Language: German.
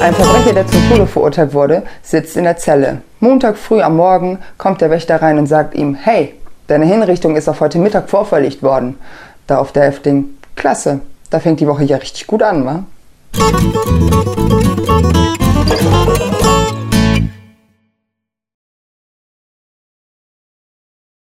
Ein Verbrecher, der zum Tode verurteilt wurde, sitzt in der Zelle. Montag früh am Morgen kommt der Wächter rein und sagt ihm, hey, deine Hinrichtung ist auf heute Mittag vorverlegt worden. Da auf der Häftling, klasse, da fängt die Woche ja richtig gut an, wa?